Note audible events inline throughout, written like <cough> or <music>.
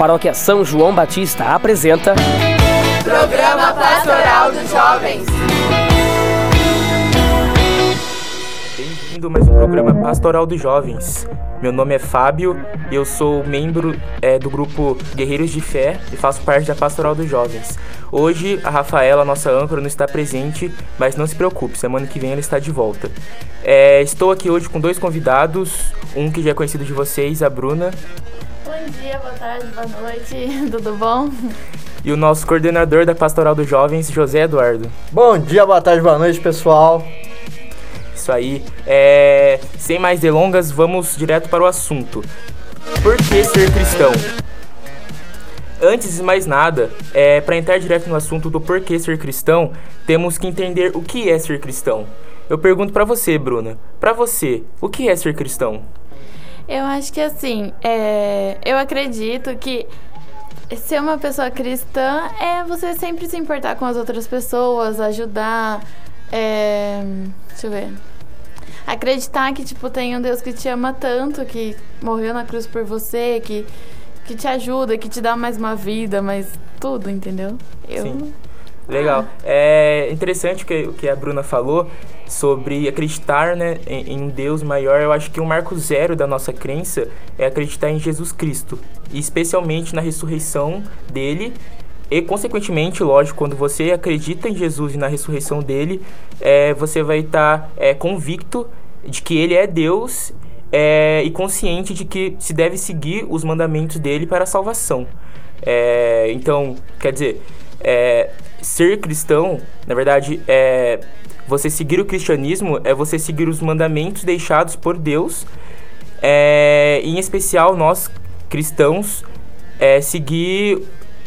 Paróquia São João Batista apresenta. Programa Pastoral dos Jovens. Bem-vindo a mais um programa Pastoral dos Jovens. Meu nome é Fábio e eu sou membro é, do grupo Guerreiros de Fé e faço parte da Pastoral dos Jovens. Hoje a Rafaela, nossa âncora, não está presente, mas não se preocupe, semana que vem ela está de volta. É, estou aqui hoje com dois convidados, um que já é conhecido de vocês, a Bruna. Bom dia, boa tarde, boa noite, <laughs> tudo bom? E o nosso coordenador da Pastoral dos Jovens, José Eduardo. Bom dia, boa tarde, boa noite, pessoal. Isso aí. É, sem mais delongas, vamos direto para o assunto. Por que ser cristão? Antes de mais nada, é, para entrar direto no assunto do porquê ser cristão, temos que entender o que é ser cristão. Eu pergunto para você, Bruna. Para você, o que é ser cristão? Eu acho que assim, é, eu acredito que ser uma pessoa cristã é você sempre se importar com as outras pessoas, ajudar. É, deixa eu ver. Acreditar que, tipo, tem um Deus que te ama tanto, que morreu na cruz por você, que, que te ajuda, que te dá mais uma vida, mais tudo, entendeu? Eu... Sim. Legal. É interessante o que, o que a Bruna falou sobre acreditar né, em, em, Deus maior. Eu acho que um marco zero da nossa crença é acreditar em Jesus Cristo. Especialmente na ressurreição dele. E, consequentemente, lógico, quando você acredita em Jesus e na ressurreição dele, é, você vai estar tá, é, convicto de que ele é Deus é, e consciente de que se deve seguir os mandamentos dele para a salvação. É, então, quer dizer, é, ser cristão, na verdade, é você seguir o cristianismo é você seguir os mandamentos deixados por Deus. É, em especial nós cristãos é, seguir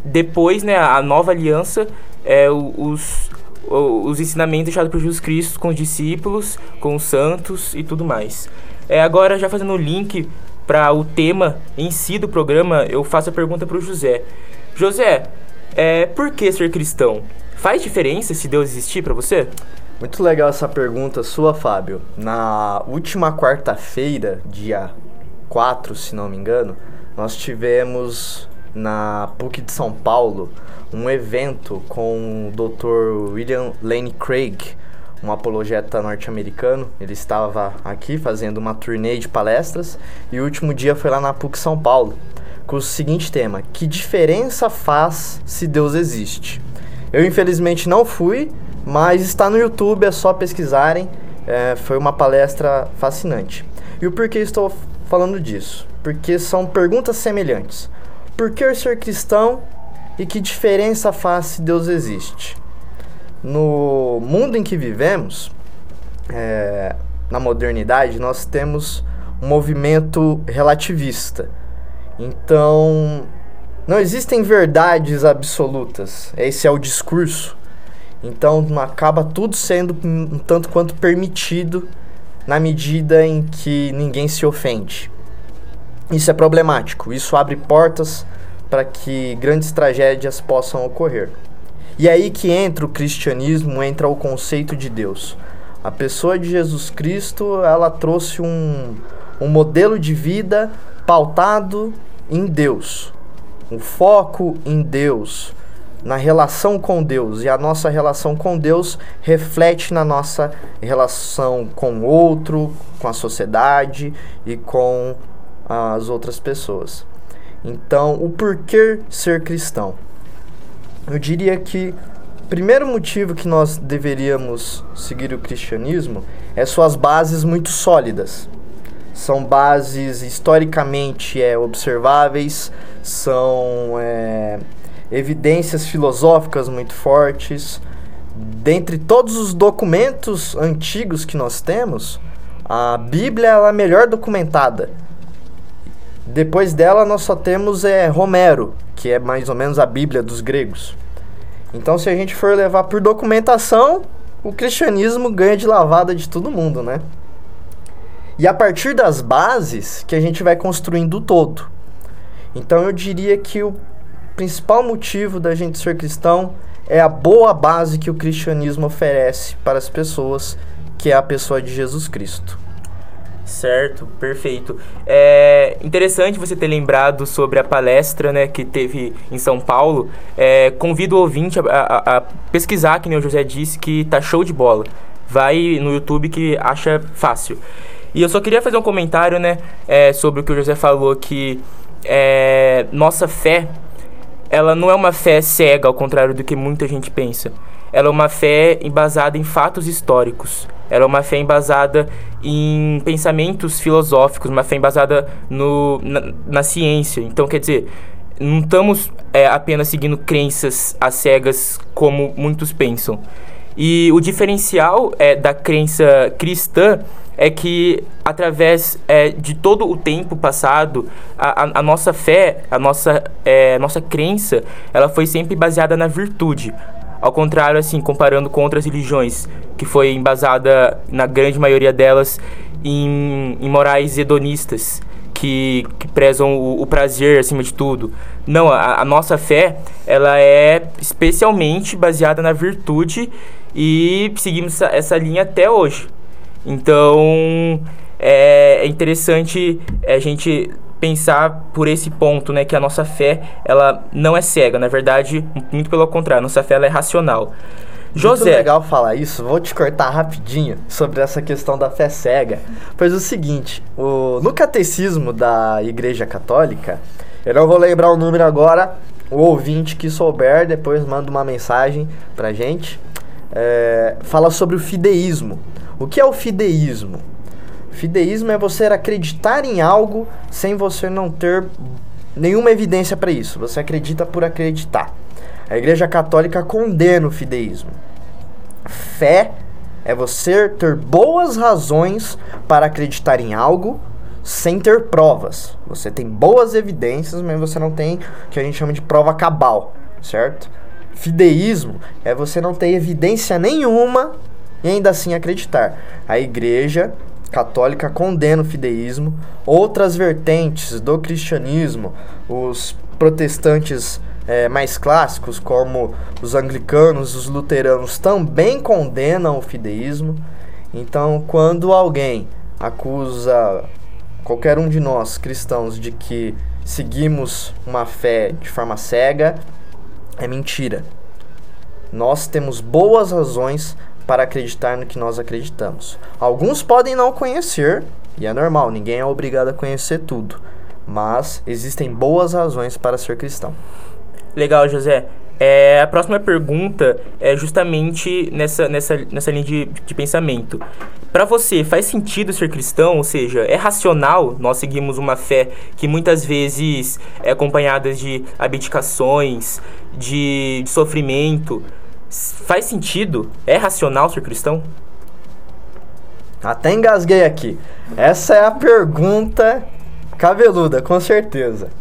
depois, né, a nova aliança, é, os os ensinamentos deixados por Jesus Cristo com os discípulos, com os santos e tudo mais. É, agora, já fazendo o link para o tema em si do programa, eu faço a pergunta para o José. José, é, por que ser cristão? Faz diferença se Deus existir para você? Muito legal essa pergunta sua, Fábio. Na última quarta-feira, dia 4, se não me engano, nós tivemos na PUC de São Paulo um evento com o Dr. William Lane Craig, um apologeta norte-americano. Ele estava aqui fazendo uma turnê de palestras e o último dia foi lá na PUC São Paulo com o seguinte tema: Que diferença faz se Deus existe? Eu infelizmente não fui, mas está no YouTube, é só pesquisarem. É, foi uma palestra fascinante. E o porquê estou falando disso? Porque são perguntas semelhantes. Por que ser cristão e que diferença faz se Deus existe? No mundo em que vivemos, é, na modernidade, nós temos um movimento relativista então, não existem verdades absolutas. Esse é o discurso. Então, acaba tudo sendo um tanto quanto permitido na medida em que ninguém se ofende. Isso é problemático. Isso abre portas para que grandes tragédias possam ocorrer. E é aí que entra o cristianismo, entra o conceito de Deus. A pessoa de Jesus Cristo, ela trouxe um, um modelo de vida pautado em Deus, o foco em Deus, na relação com Deus. E a nossa relação com Deus reflete na nossa relação com o outro, com a sociedade e com as outras pessoas. Então, o porquê ser cristão? Eu diria que o primeiro motivo que nós deveríamos seguir o cristianismo é suas bases muito sólidas são bases historicamente é, observáveis, são é, evidências filosóficas muito fortes. Dentre todos os documentos antigos que nós temos, a Bíblia é a melhor documentada. Depois dela, nós só temos é, Romero, que é mais ou menos a Bíblia dos gregos. Então, se a gente for levar por documentação, o cristianismo ganha de lavada de todo mundo, né? E a partir das bases que a gente vai construindo o todo. Então eu diria que o principal motivo da gente ser cristão é a boa base que o cristianismo oferece para as pessoas, que é a pessoa de Jesus Cristo. Certo, perfeito. É interessante você ter lembrado sobre a palestra né, que teve em São Paulo. É, convido o ouvinte a, a, a, pesquisar, que nem o José disse, que tá show de bola. Vai no YouTube que acha fácil. E eu só queria fazer um comentário né, é, sobre o que o José falou, que é, nossa fé, ela não é uma fé cega, ao contrário do que muita gente pensa. Ela é uma fé embasada em fatos históricos. Ela é uma fé embasada em pensamentos filosóficos, uma fé embasada no, na, na ciência. Então, quer dizer, não estamos é, apenas seguindo crenças às cegas como muitos pensam. E o diferencial é, da crença cristã é que através é, de todo o tempo passado a, a, a nossa fé a nossa é, nossa crença ela foi sempre baseada na virtude ao contrário, assim, comparando com outras religiões, que foi embasada, na grande maioria delas, em, em morais hedonistas, que, que prezam o, o, prazer acima de tudo. Não, a, a nossa fé, ela é especialmente baseada na virtude e seguimos essa, essa linha até hoje. Então, é, é interessante a gente pensar por esse ponto, né, que a nossa fé, ela não é cega, na verdade, muito pelo contrário, nossa fé ela é racional. José. Muito legal falar isso. Vou te cortar rapidinho sobre essa questão da fé cega. Pois é o seguinte, o, no catecismo da Igreja Católica, eu não vou lembrar o número agora, o ouvinte que souber, depois manda uma mensagem pra gente. É, fala sobre o fideísmo. O que é o fideísmo? Fideísmo é você acreditar em algo sem você não ter nenhuma evidência para isso. Você acredita por acreditar. A Igreja Católica condena o fideísmo. Fé é você ter boas razões para acreditar em algo sem ter provas. Você tem boas evidências, mas você não tem o que a gente chama de prova cabal, certo? Fideísmo é você não ter evidência nenhuma e ainda assim acreditar. A igreja católica condena o fideísmo, outras vertentes do cristianismo, os protestantes é, mais clássicos, como os anglicanos, os luteranos, também condenam o fideísmo. Então, quando alguém acusa qualquer um de nós cristãos de que seguimos uma fé de forma cega, é mentira. Nós temos boas razões para acreditar no que nós acreditamos. Alguns podem não conhecer, e é normal, ninguém é obrigado a conhecer tudo, mas existem boas razões para ser cristão. Legal, José. É, a próxima pergunta é justamente nessa, nessa, nessa linha de, de pensamento. Para você, faz sentido ser cristão? Ou seja, é racional nós seguimos uma fé que muitas vezes é acompanhada de abdicações, de, de sofrimento, Faz sentido? É racional ser cristão? Até engasguei aqui. Essa é a pergunta cabeluda, com certeza.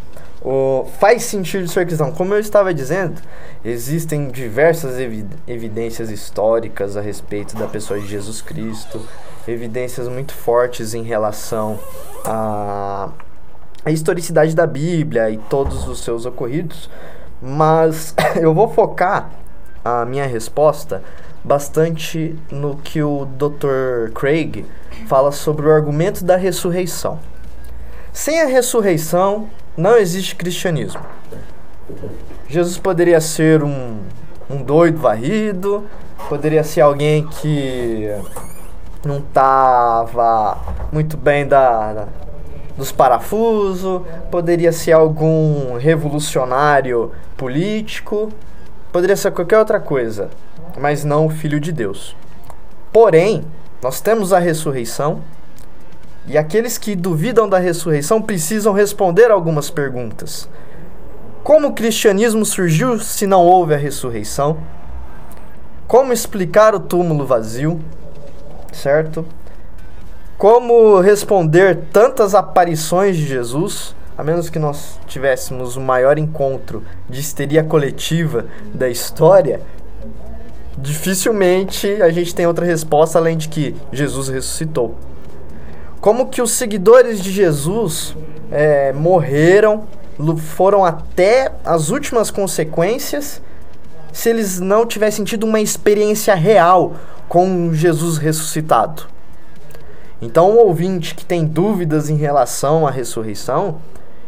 O, faz sentido ser cristão? Como eu estava dizendo, existem diversas evi evidências históricas a respeito da pessoa de Jesus Cristo, evidências muito fortes em relação à, à historicidade da Bíblia e todos os seus ocorridos, mas <coughs> eu vou focar a minha resposta bastante no que o Dr. Craig fala sobre o argumento da ressurreição. Sem a ressurreição, não existe cristianismo. Jesus poderia ser um, um doido varrido, poderia ser alguém que não estava muito bem da, da, dos parafusos, poderia ser algum revolucionário político, Poderia ser qualquer outra coisa, mas não o Filho de Deus. Porém, nós temos a ressurreição e aqueles que duvidam da ressurreição precisam responder algumas perguntas. Como o cristianismo surgiu se não houve a ressurreição? Como explicar o túmulo vazio? Certo? Como responder tantas aparições de Jesus? a menos que nós tivéssemos o maior encontro de histeria coletiva da história, dificilmente a gente tem outra resposta além de que Jesus ressuscitou. Como que os seguidores de Jesus é, morreram, foram até as últimas consequências, se eles não tivessem tido uma experiência real com Jesus ressuscitado. Então, o ouvinte que tem dúvidas em relação à ressurreição,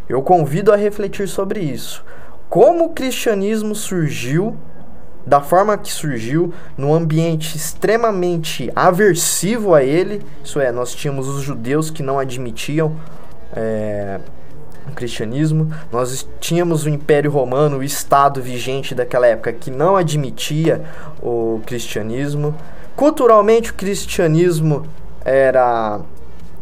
eu convido a refletir sobre isso. Como o cristianismo surgiu da forma que surgiu, num ambiente extremamente aversivo a ele, isso é, nós tínhamos os judeus que não admitiam é, o cristianismo, nós tínhamos o Império Romano, o Estado vigente daquela época que não admitia o cristianismo. Culturalmente, o cristianismo era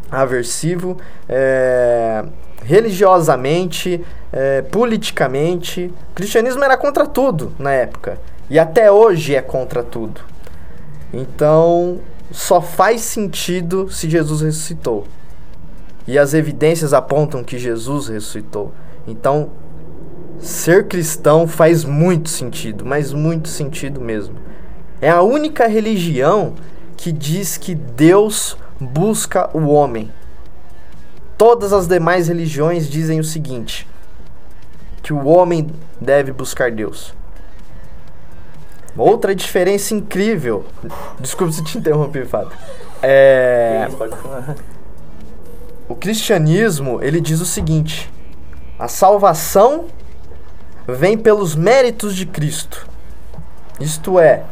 aversivo, é, religiosamente, é, politicamente. O cristianismo era contra tudo na época. E até hoje é contra tudo. Então, só faz sentido se Jesus ressuscitou. E as evidências apontam que Jesus ressuscitou. Então, ser cristão faz muito sentido, mas muito sentido mesmo. É a única religião que diz que Deus busca o homem. Todas as demais religiões dizem o seguinte: que o homem deve buscar Deus. Outra diferença incrível. Desculpa se te interrompi, Fábio. É. O cristianismo, ele diz o seguinte: a salvação vem pelos méritos de Cristo. Isto é,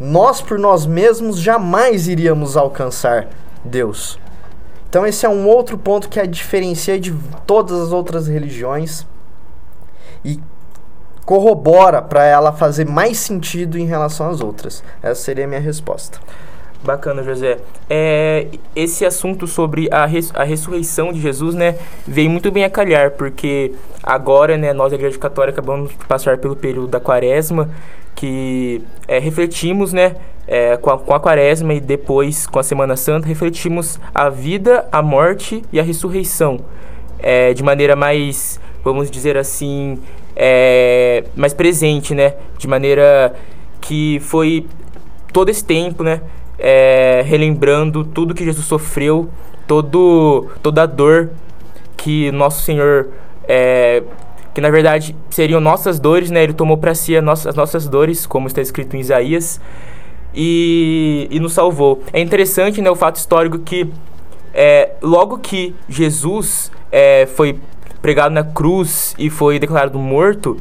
nós por nós mesmos jamais iríamos alcançar Deus. Então esse é um outro ponto que a diferencia de todas as outras religiões e corrobora para ela fazer mais sentido em relação às outras. Essa seria a minha resposta. Bacana, José. É, esse assunto sobre a, res, a ressurreição de Jesus, né, veio muito bem a calhar, porque agora, né, nós, a Igreja Católica, acabamos de passar pelo período da quaresma, que é, refletimos, né, é, com, a, com a quaresma e depois com a Semana Santa, refletimos a vida, a morte e a ressurreição é, de maneira mais, vamos dizer assim, é, mais presente, né? De maneira que foi todo esse tempo, né? É, relembrando tudo que Jesus sofreu, todo, toda a dor que nosso Senhor, é, que na verdade seriam nossas dores, né? Ele tomou para si as nossas, as nossas dores, como está escrito em Isaías, e, e nos salvou. É interessante, né? O fato histórico que é, logo que Jesus é, foi pregado na cruz e foi declarado morto,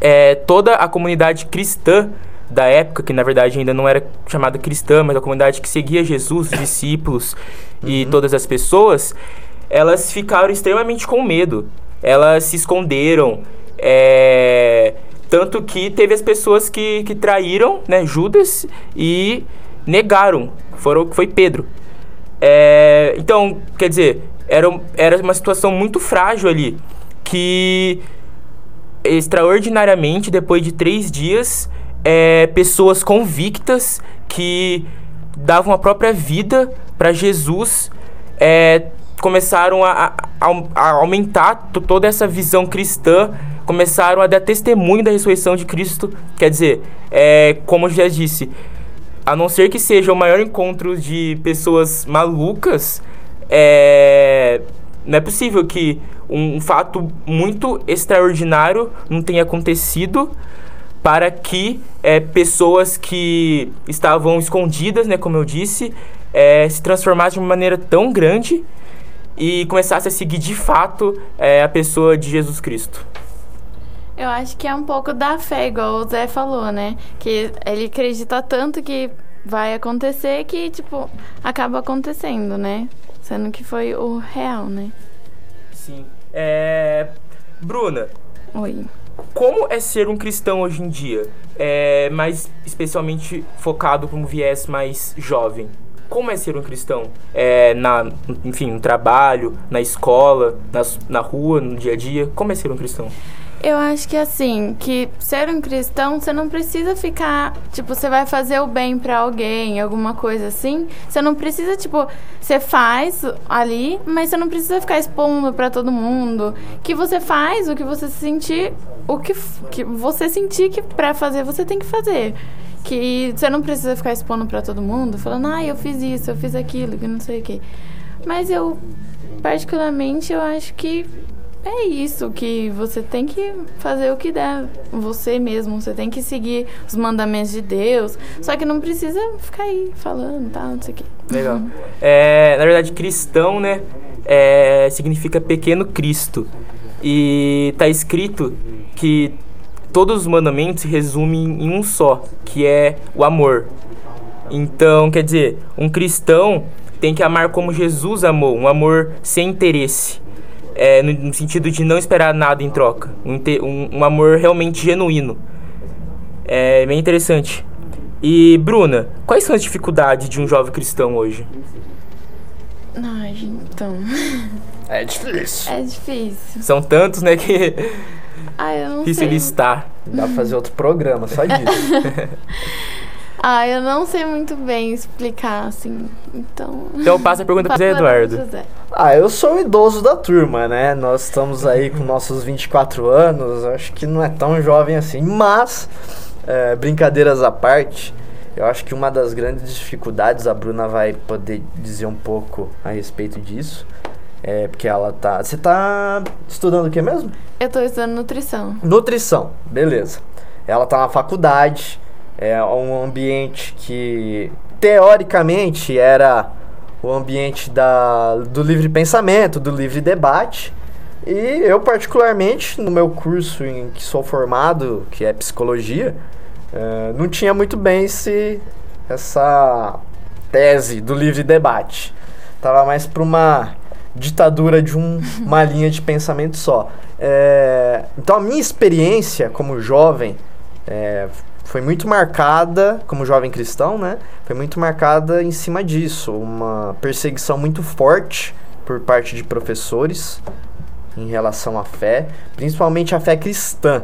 é, toda a comunidade cristã da época, que na verdade ainda não era chamada cristã, mas a comunidade que seguia Jesus, os discípulos uhum. e todas as pessoas, elas ficaram extremamente com medo. Elas se esconderam. É, tanto que teve as pessoas que, que traíram né, Judas e negaram. Foram, foi Pedro. É, então, quer dizer, era, era uma situação muito frágil ali. Que extraordinariamente, depois de três dias, é, pessoas convictas que davam a própria vida para Jesus é, começaram a, a, a aumentar toda essa visão cristã, começaram a dar testemunho da ressurreição de Cristo. Quer dizer, é, como eu já disse, a não ser que seja o maior encontro de pessoas malucas, é, não é possível que um, fato muito extraordinário não tenha acontecido para que é, pessoas que estavam escondidas, né, como eu disse, é, se transformassem de uma maneira tão grande e começassem a seguir de fato é, a pessoa de Jesus Cristo. Eu acho que é um pouco da fé, igual o Zé falou, né? Que ele acredita tanto que vai acontecer que, tipo, acaba acontecendo, né? Sendo que foi o real, né? Sim. É... Bruna. Oi. Como é ser um cristão hoje em dia? É, mais especialmente focado como viés mais jovem. Como é ser um cristão? É, na, enfim, no trabalho, na escola, na, na rua, no dia a dia. Como é ser um cristão? Eu acho que assim, que ser um cristão, você não precisa ficar, tipo, você vai fazer o bem para alguém, alguma coisa assim. Você não precisa, tipo, você faz ali, mas você não precisa ficar expondo para todo mundo. Que você faz o que você sentir, o que, que você sentir que para fazer, você tem que fazer. Que você não precisa ficar expondo para todo mundo, falando: "Ah, eu fiz isso, eu fiz aquilo", que não sei o quê. Mas eu particularmente eu acho que é isso que você tem que fazer o que der você mesmo você tem que seguir os mandamentos de Deus só que não precisa ficar aí falando tal não sei o quê Legal. É, na verdade, cristão, né? É, significa pequeno Cristo. E tá escrito que todos os mandamentos se resumem em um só, que é o amor. Então, quer dizer, um cristão tem que amar como Jesus amou, um amor sem interesse. É, no, sentido de não esperar nada em troca. Um, um, um amor realmente genuíno. É bem interessante. E, Bruna, quais são as dificuldades de um jovem cristão hoje? Ai, então. É difícil. É difícil. São tantos, né, que. Ah, eu não difícil sei. listar. Dá pra fazer outro programa só disso. <laughs> ah, eu não sei muito bem explicar, assim. Então. Então passa a pergunta pro Zé Eduardo. José. Ah, eu sou o idoso da turma, né? Nós estamos aí com nossos 24 anos, acho que não é tão jovem assim, mas, é, brincadeiras à parte, eu acho que uma das grandes dificuldades, a Bruna vai poder dizer um pouco a respeito disso, é porque ela tá. Você tá estudando o que mesmo? Eu tô estudando nutrição. Nutrição, beleza. Ela tá na faculdade, é um ambiente que teoricamente era o ambiente da, do livre pensamento, do livre debate. E eu, particularmente, no meu curso em que sou formado, que é psicologia, uh, não tinha muito bem esse, essa tese do livre debate. Tava mais para uma ditadura de um, <laughs> uma linha de pensamento só. É, então, a minha experiência como jovem é, foi muito marcada, como jovem cristão, né? Foi muito marcada em cima disso. Uma perseguição muito forte por parte de professores em relação à fé, principalmente a fé cristã.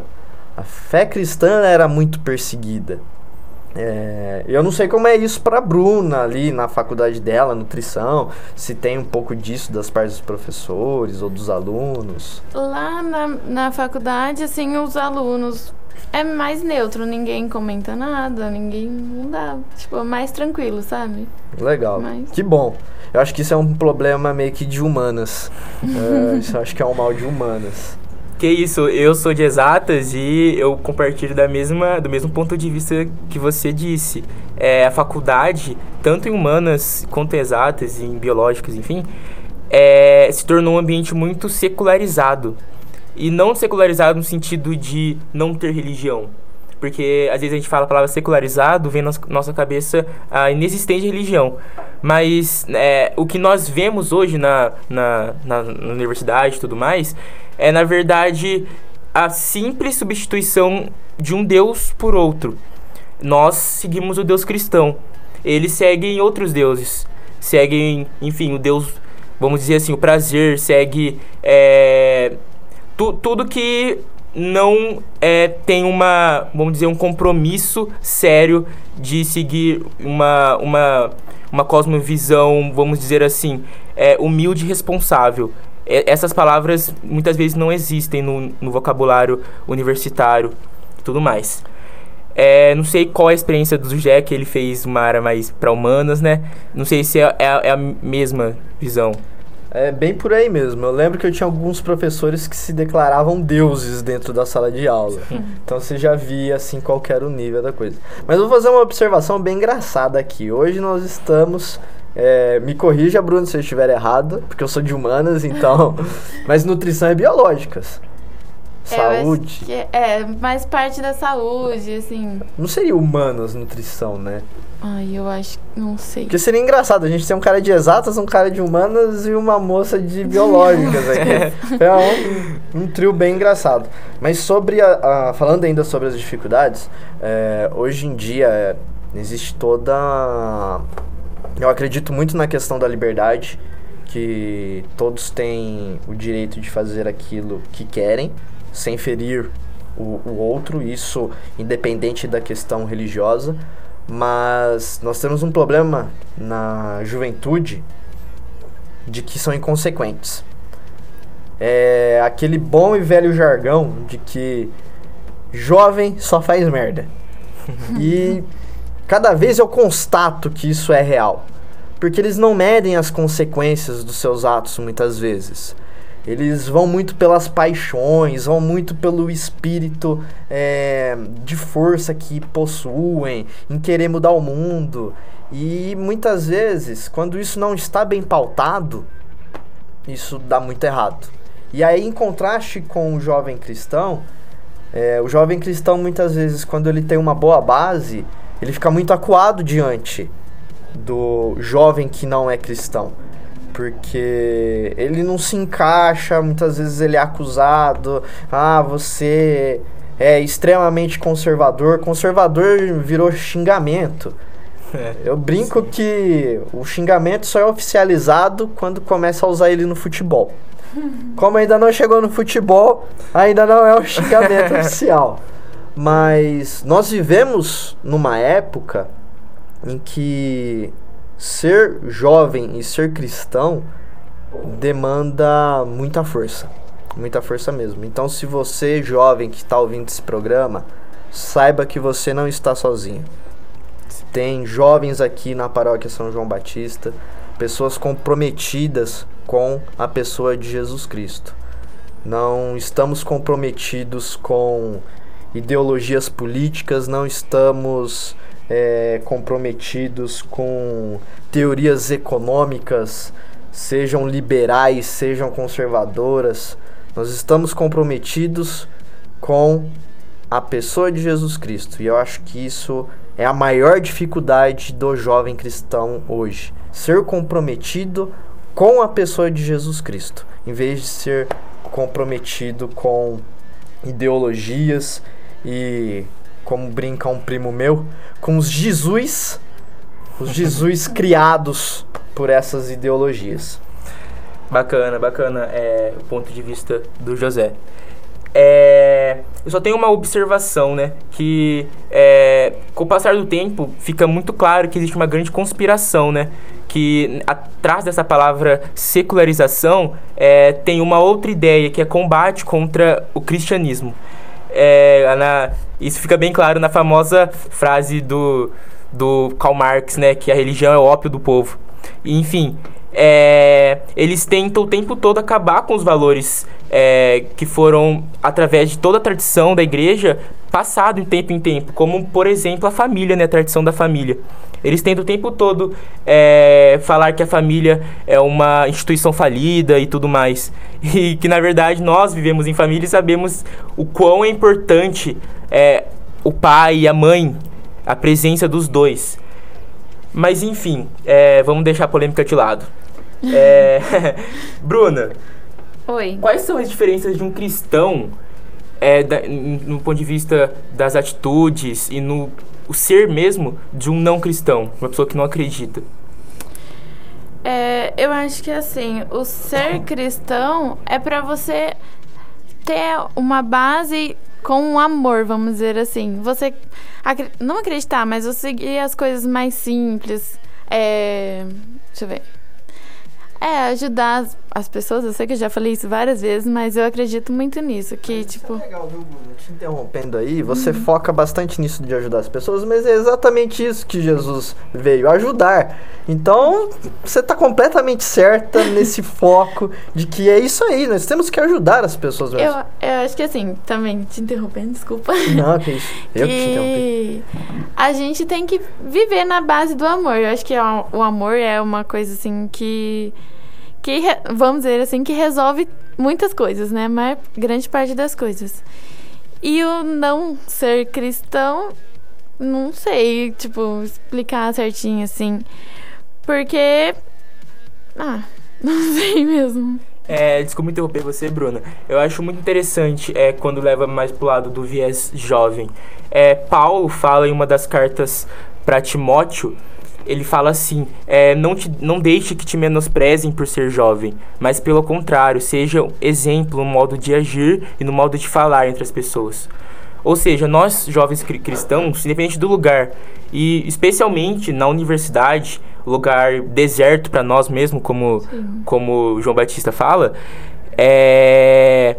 A fé cristã era muito perseguida. É, eu não sei como é isso para Bruna ali na faculdade dela, nutrição, se tem um pouco disso das partes dos professores ou dos alunos. Lá na, na faculdade, assim, os alunos é mais neutro, ninguém comenta nada, ninguém não dá, tipo, é mais tranquilo, sabe? Legal. Mas- Que bom. Eu acho que isso é um problema meio que de humanas. É, isso eu acho que é um mal de humanas. Que isso, eu sou de exatas e eu compartilho da mesma, do mesmo ponto de vista que você disse. É, a faculdade, tanto em humanas quanto em exatas, em biológicas, enfim, é, se tornou um ambiente muito secularizado. E não secularizado no sentido de não ter religião. Porque às vezes a gente fala a palavra secularizado, vem na nossa cabeça a inexistente religião. Mas é, o que nós vemos hoje na, na, na, na universidade e tudo mais é, na verdade, a simples substituição de um Deus por outro. Nós seguimos o Deus cristão. Eles seguem outros deuses. Seguem, enfim, o Deus, vamos dizer assim, o prazer, segue é, tu, tudo que não é, tem uma, vamos dizer, um compromisso sério de seguir uma, uma, uma cosmovisão, vamos dizer assim, é, humilde e responsável. É, essas palavras muitas vezes não existem no, no vocabulário universitário e tudo mais. É, não sei qual a experiência do que ele fez uma área mais para humanas, né? Não sei se é, é, é a mesma visão. É bem por aí mesmo. Eu lembro que eu tinha alguns professores que se declaravam deuses dentro da sala de aula. Então você já via assim qual era o nível da coisa. Mas eu vou fazer uma observação bem engraçada aqui. Hoje nós estamos. é, me corrija, Bruno, se eu estiver errado, porque eu sou de humanas, então. <laughs> Mas nutrição é biológicas. É, Saúde. que é mais parte da saúde, assim. Não seria humanas nutrição, né? Ai, eu acho, não sei. Porque seria engraçado, a gente tem um cara de exatas, um cara de humanas e uma moça de <laughs> biológicas aqui. É um, um trio bem engraçado. Mas sobre a, a- falando ainda sobre as dificuldades, é, hoje em dia é, existe toda. Eu acredito muito na questão da liberdade, que todos têm o direito de fazer aquilo que querem, sem ferir o, o outro, isso independente da questão religiosa. Mas nós temos um problema na juventude de que são inconsequentes. É aquele bom e velho jargão de que jovem só faz merda. <laughs> e cada vez eu constato que isso é real. Porque eles não medem as consequências dos seus atos muitas vezes. Eles vão muito pelas paixões, vão muito pelo espírito é, de força que possuem, em querer mudar o mundo. E muitas vezes, quando isso não está bem pautado, isso dá muito errado. E aí, em contraste com o jovem cristão, é, o jovem cristão, muitas vezes, quando ele tem uma boa base, ele fica muito acuado diante do jovem que não é cristão porque ele não se encaixa, muitas vezes ele é acusado, ah, você é extremamente conservador, conservador virou xingamento. É, Eu brinco sim. que o xingamento só é oficializado quando começa a usar ele no futebol. <laughs> Como ainda não chegou no futebol, ainda não é o xingamento <laughs> oficial. Mas nós vivemos numa época em que ser jovem e ser cristão demanda muita força. Muita força mesmo. Então, se você, jovem que está ouvindo esse programa, saiba que você não está sozinho. Tem jovens aqui na paróquia São João Batista, pessoas comprometidas com a pessoa de Jesus Cristo. Não estamos comprometidos com ideologias políticas, não estamos é, comprometidos com teorias econômicas, sejam liberais, sejam conservadoras. Nós estamos comprometidos com a pessoa de Jesus Cristo. E eu acho que isso é a maior dificuldade do jovem cristão hoje. Ser comprometido com a pessoa de Jesus Cristo, em vez de ser comprometido com ideologias e como brinca um primo meu, com os Jesus, os Jesus <laughs> criados por essas ideologias. Bacana, bacana é, o ponto de vista do José. É, eu só tenho uma observação, né? Que é, com o passar do tempo fica muito claro que existe uma grande conspiração, né? Que atrás dessa palavra secularização é, tem uma outra ideia que é combate contra o cristianismo. É, na, isso fica bem claro na famosa frase do, do Karl Marx, né? Que a religião é o ópio do povo. Enfim, é, eles tentam o tempo todo acabar com os valores é, que foram, através de toda a tradição da igreja, passado de tempo em tempo, como, por exemplo, a família, né, a tradição da família. Eles tentam o tempo todo é, falar que a família é uma instituição falida e tudo mais. <laughs> E que, na verdade, nós vivemos em família e sabemos o quão é importante é, o pai e a mãe, a presença dos dois. Mas, enfim, é, vamos deixar a polêmica de lado. É, <laughs> Bruna. Oi. Quais são as diferenças de um cristão é, da, no ponto de vista das atitudes e no o ser mesmo de um não cristão, uma pessoa que não acredita? É, eu acho que assim, o ser cristão é para você ter uma base com amor, vamos dizer assim. Você não acreditar, mas você seguir as coisas mais simples. É, deixa eu ver. É, ajudar as, as, pessoas, eu sei que eu já falei isso várias vezes, mas eu acredito muito nisso, que, isso tipo... É legal, viu, Bruno? Te interrompendo aí, você uhum. foca bastante nisso de ajudar as pessoas, mas é exatamente isso que Jesus veio, ajudar. Então, você está completamente certa <laughs> nesse foco de que é isso aí, nós temos que ajudar as pessoas mesmo. Eu, eu acho que assim, também te interrompendo, desculpa. Não, que isso. <laughs> Eu que, que te interrompi. A gente tem que viver na base do amor. Eu acho que o amor é uma coisa assim que que vamos dizer assim que resolve muitas coisas, né? Mas grande parte das coisas. E o não ser cristão, não sei, tipo, explicar certinho assim. Porque ah, <laughs> não sei mesmo. É, desculpa interromper você, Bruna. Eu acho muito interessante é, quando leva mais pro lado do viés jovem. É, Paulo fala em uma das cartas para Timóteo ele fala assim: é, não, te, não deixe que te menosprezem por ser jovem, mas pelo contrário, seja exemplo no modo de agir e no modo de falar entre as pessoas. Ou seja, nós jovens cristãos, independente do lugar, e especialmente na universidade, lugar deserto para nós mesmo, como, como João Batista fala, é,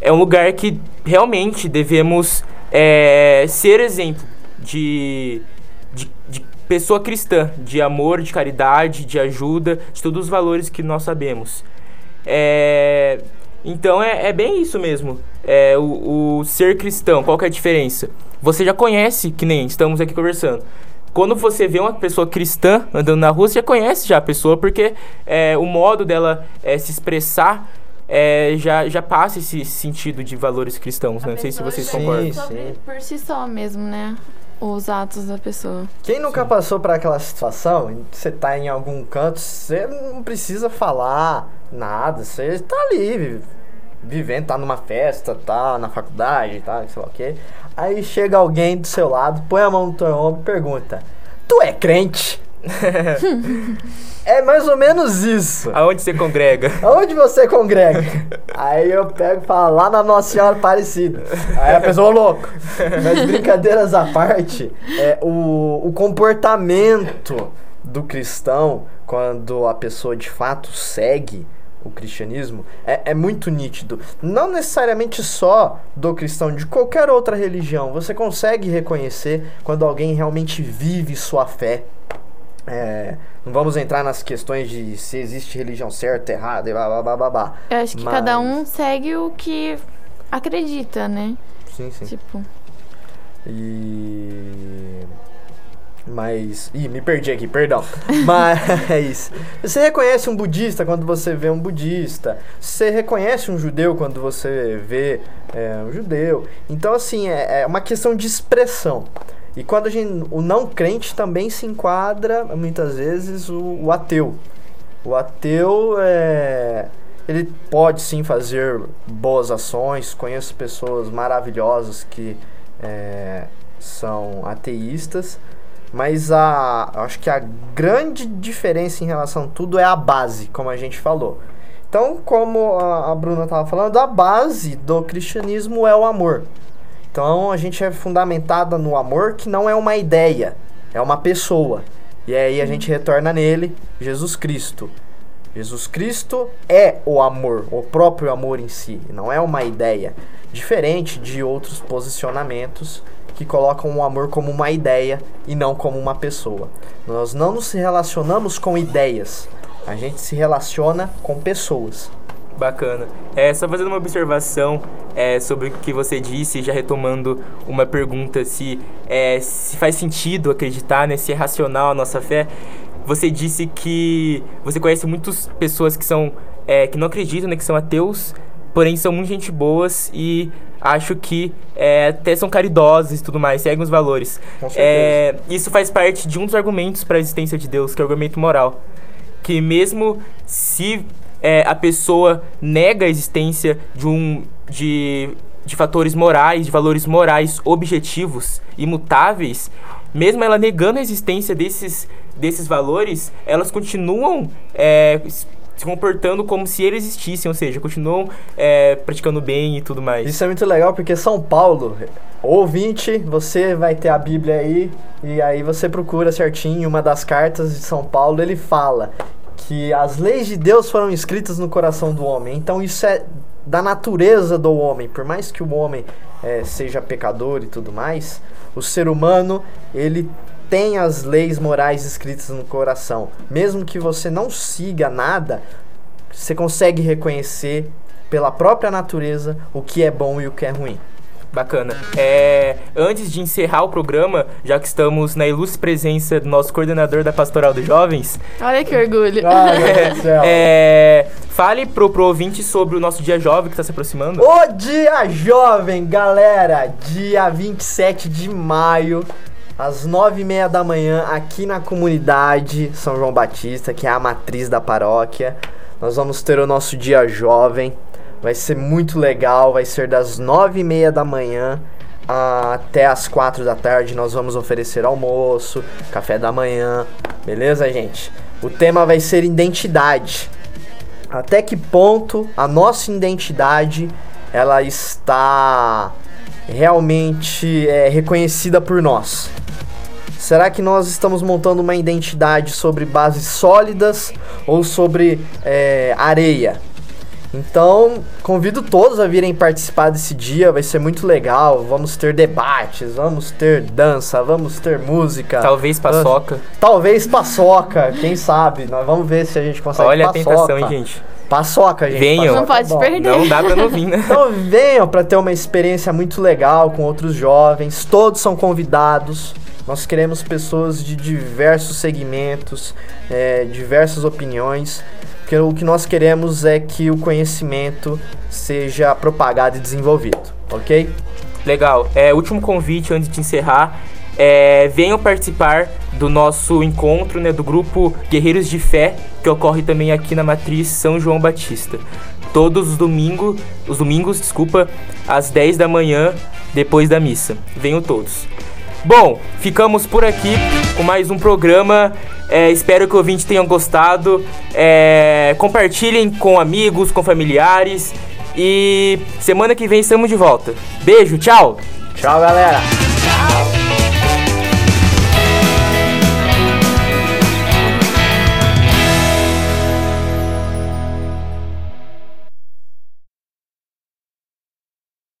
é um lugar que realmente devemos é, ser exemplo de, pessoa cristã, de amor, de caridade, de ajuda, de todos os valores que nós sabemos. É, Então é, é bem isso mesmo. É o, o ser cristão, qual que é a diferença? Você já conhece, que nem estamos aqui conversando. Quando você vê uma pessoa cristã andando na rua, você já conhece já a pessoa, porque é, o modo dela é, se expressar é, já, já passa esse sentido de valores cristãos, né? Não sei se vocês Sim, concordam. Sobre por si só mesmo, né? Os atos da pessoa. Quem nunca passou por aquela situação, você tá em algum canto, você não precisa falar nada, você tá ali, vi- vivendo, tá numa festa, tá na faculdade, tá, sei lá o quê. Aí chega alguém do seu lado, põe a mão no teu ombro e pergunta: Tu é crente? É mais ou menos isso. Aonde você congrega? Aonde você congrega? Aí eu pego e falo, lá na Nossa Senhora Aparecida. Aí a pessoa, "Ô, louco. Mas brincadeiras à parte, é, o, o comportamento do cristão, quando a pessoa de fato segue o cristianismo, é, é muito nítido. Não necessariamente só do cristão, de qualquer outra religião. Você consegue reconhecer quando alguém realmente vive sua fé. É, não vamos entrar nas questões de se existe religião certa, errada e blá blá blá blá. Eu acho que Mas- cada um segue o que acredita, né? Sim, sim. Tipo, E. Mas. Ih, me perdi aqui, perdão. <laughs> Mas. Você reconhece um budista quando você vê um budista. Você reconhece um judeu quando você vê é, um judeu. Então, assim, é, é uma questão de expressão. E quando a gente. O não crente também se enquadra, muitas vezes, o, o ateu. O ateu é. Ele pode sim fazer boas ações. Conheço pessoas maravilhosas que é, são ateístas. Mas a, acho que a grande diferença em relação a tudo é a base, como a gente falou. Então, como a, a Bruna estava falando, a base do cristianismo é o amor. Então, a gente é fundamentada no amor, que não é uma ideia, é uma pessoa. E aí a gente retorna nele, Jesus Cristo. Jesus Cristo é o amor, o próprio amor em si, não é uma ideia. Diferente de outros posicionamentos que colocam o amor como uma ideia e não como uma pessoa. Nós não nos relacionamos com ideias, a gente se relaciona com pessoas. Bacana. É, só fazendo uma observação é, sobre o que você disse, já retomando uma pergunta se, é, se faz sentido acreditar, né, se é racional a nossa fé. Você disse que você conhece muitas pessoas que são é, que não acreditam, né, que são ateus, porém são muito gente boas e acho que é, até são caridosas e tudo mais, seguem os valores. É, isso faz parte de um dos argumentos para a existência de Deus, que é o argumento moral. Que mesmo se é, a pessoa nega a existência de um de, de fatores morais, de valores morais objetivos, imutáveis, mesmo ela negando a existência desses, desses valores, elas continuam é, se comportando como se eles existissem, ou seja, continuam é, praticando bem e tudo mais. Isso é muito legal porque São Paulo, ouvinte, você vai ter a Bíblia aí e aí você procura certinho uma das cartas de São Paulo, ele fala que as leis de Deus foram escritas no coração do homem. Então isso é da natureza do homem. Por mais que o homem eh, seja pecador e tudo mais, o ser humano ele tem as leis morais escritas no coração. Mesmo que você não siga nada, você consegue reconhecer pela própria natureza o que é bom e o que é ruim. Bacana. É, antes de encerrar o programa, já que estamos na ilustre presença do nosso coordenador da Pastoral dos Jovens, olha que orgulho. <laughs> Céu. é, fale pro, pro ouvinte sobre o nosso dia jovem que está se aproximando. O Dia Jovem, galera! Dia 27 de maio, às nove e meia da manhã, aqui na comunidade São João Batista, que é a matriz da paróquia. Nós vamos ter o nosso Dia Jovem. Vai ser muito legal, vai ser das nove e meia da manhã até as quatro da tarde. Nós vamos oferecer almoço, café da manhã, beleza, gente? O tema vai ser identidade até que ponto a nossa identidade ela está realmente é, reconhecida por nós. Será que nós estamos montando uma identidade sobre bases sólidas ou sobre é, areia? Então, convido todos a virem participar desse dia, vai ser muito legal. Vamos ter debates, vamos ter dança, vamos ter música. Talvez paçoca. Talvez paçoca, quem sabe? Nós vamos ver se a gente consegue Olha a paçoca. tentação, hein, gente. Paçoca, gente. Venham. Não pode bom. perder. Não dá pra não vir, né? <laughs> Então venham para ter uma experiência muito legal com outros jovens. Todos são convidados. Nós queremos pessoas de diversos segmentos, é, diversas opiniões. Porque o que nós queremos é que o conhecimento seja propagado e desenvolvido, ok? Legal. É, último convite antes de encerrar. É, venham participar do nosso encontro, né, do grupo Guerreiros de Fé, que ocorre também aqui na Matriz São João Batista. Todos os domingos, os domingos, desculpa, às 10 da manhã, depois da missa. Venham todos. Bom, ficamos por aqui com mais um programa. É, espero que o ouvinte tenham gostado. É, compartilhem com amigos, com familiares. E semana que vem estamos de volta. Beijo, tchau! Tchau, galera!